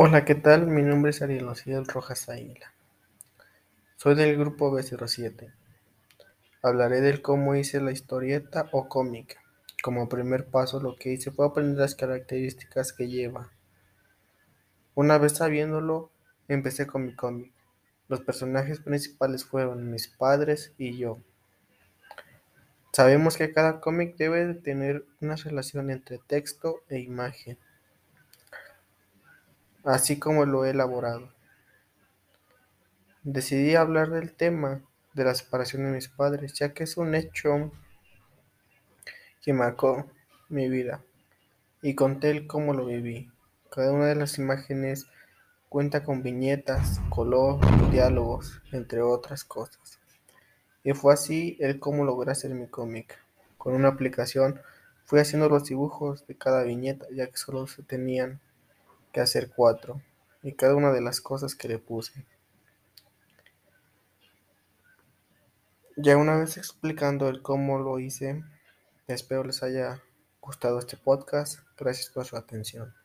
Hola, ¿qué tal? Mi nombre es Ariel Ociel Rojas Águila. Soy del grupo B07. Hablaré del cómo hice la historieta o cómic. Como primer paso lo que hice fue aprender las características que lleva. Una vez sabiéndolo, empecé con mi cómic. Los personajes principales fueron mis padres y yo. Sabemos que cada cómic debe de tener una relación entre texto e imagen así como lo he elaborado. Decidí hablar del tema de la separación de mis padres, ya que es un hecho que marcó mi vida y conté el cómo lo viví. Cada una de las imágenes cuenta con viñetas, color, diálogos, entre otras cosas. Y fue así el cómo logré hacer mi cómic. Con una aplicación fui haciendo los dibujos de cada viñeta, ya que solo se tenían hacer cuatro, y cada una de las cosas que le puse. Ya una vez explicando el cómo lo hice, espero les haya gustado este podcast. Gracias por su atención.